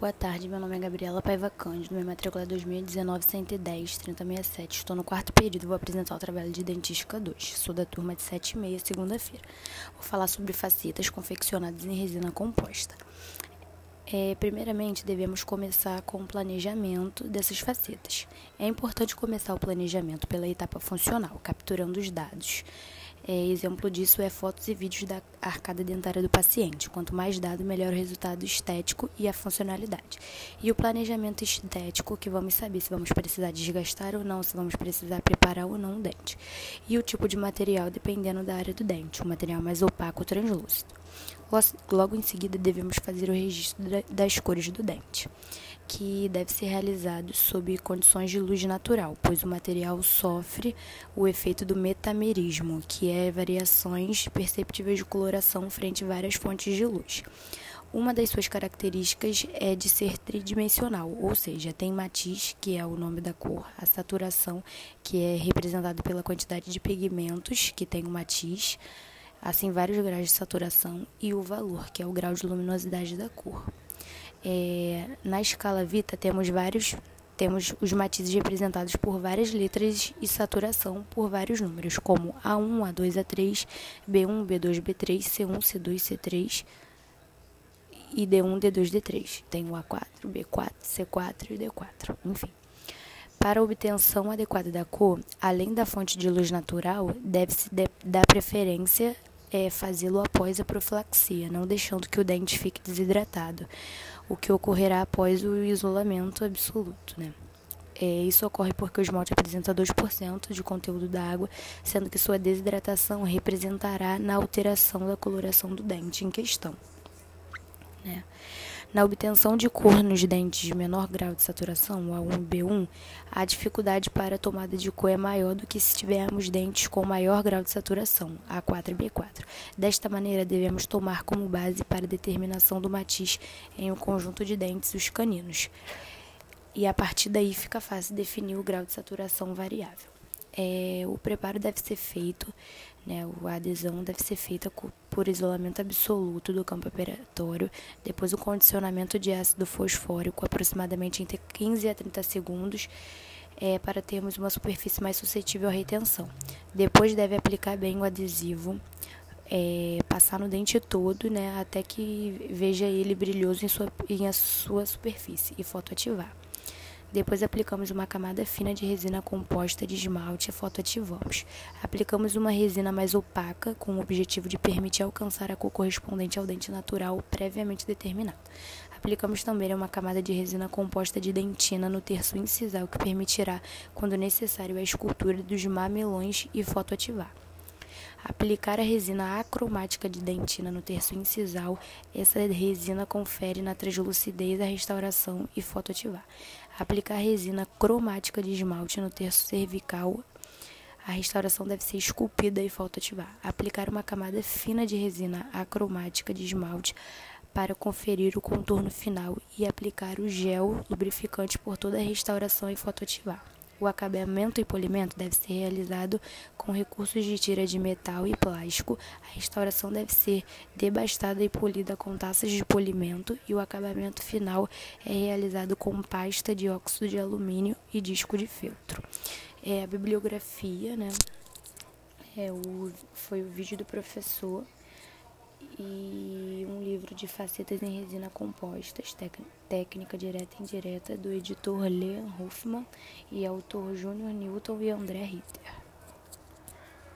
Boa tarde, meu nome é Gabriela Paiva Cândido, minha matrícula é 2019-110-3067. Estou no quarto período e vou apresentar o trabalho de Dentística 2. Sou da turma de 7 e meia, segunda-feira. Vou falar sobre facetas confeccionadas em resina composta. É, primeiramente, devemos começar com o planejamento dessas facetas. É importante começar o planejamento pela etapa funcional, capturando os dados. É, exemplo disso é fotos e vídeos da arcada dentária do paciente. Quanto mais dado, melhor o resultado estético e a funcionalidade. E o planejamento estético, que vamos saber se vamos precisar desgastar ou não, se vamos precisar preparar ou não o dente. E o tipo de material, dependendo da área do dente, o material mais opaco ou translúcido. Logo em seguida, devemos fazer o registro das cores do dente que deve ser realizado sob condições de luz natural, pois o material sofre o efeito do metamerismo, que é variações perceptíveis de coloração frente a várias fontes de luz. Uma das suas características é de ser tridimensional, ou seja, tem matiz, que é o nome da cor, a saturação, que é representada pela quantidade de pigmentos, que tem o matiz, assim vários graus de saturação, e o valor, que é o grau de luminosidade da cor. É, na escala Vita temos vários temos os matizes representados por várias letras e saturação por vários números, como A1, A2, A3, B1, B2, B3, C1, C2, C3 e D1, D2, D3. Tem o A4, B4, C4 e D4, enfim. Para obtenção adequada da cor, além da fonte de luz natural, deve-se dar preferência é, fazê-lo após a profilaxia, não deixando que o dente fique desidratado o que ocorrerá após o isolamento absoluto. Né? É, isso ocorre porque o esmalte apresenta 2% de conteúdo da água, sendo que sua desidratação representará na alteração da coloração do dente em questão. Né? Na obtenção de cor nos dentes de menor grau de saturação, A1 e B1, a dificuldade para a tomada de cor é maior do que se tivermos dentes com maior grau de saturação, A4 e B4. Desta maneira, devemos tomar como base para a determinação do matiz em um conjunto de dentes os caninos. E a partir daí fica fácil definir o grau de saturação variável. É, o preparo deve ser feito, né, a adesão deve ser feita por isolamento absoluto do campo operatório, depois o condicionamento de ácido fosfórico, aproximadamente entre 15 a 30 segundos, é, para termos uma superfície mais suscetível à retenção. Depois deve aplicar bem o adesivo, é, passar no dente todo, né, até que veja ele brilhoso em sua, em a sua superfície e fotoativar. Depois aplicamos uma camada fina de resina composta de esmalte e fotoativamos. Aplicamos uma resina mais opaca com o objetivo de permitir alcançar a cor correspondente ao dente natural previamente determinado. Aplicamos também uma camada de resina composta de dentina no terço incisal que permitirá, quando necessário, a escultura dos mamelões e fotoativar. Aplicar a resina acromática de dentina no terço incisal, essa resina confere na translucidez a restauração e fotoativar. Aplicar resina cromática de esmalte no terço cervical, a restauração deve ser esculpida e fotoativar. Aplicar uma camada fina de resina acromática de esmalte para conferir o contorno final e aplicar o gel lubrificante por toda a restauração e fotoativar. O acabamento e polimento deve ser realizado com recursos de tira de metal e plástico. A restauração deve ser debastada e polida com taças de polimento e o acabamento final é realizado com pasta de óxido de alumínio e disco de feltro. É a bibliografia, né? É o, foi o vídeo do professor e um livro de facetas em resina compostas, técnica direta e indireta, do editor Leon Hoffman e autor Júnior Newton e André Ritter.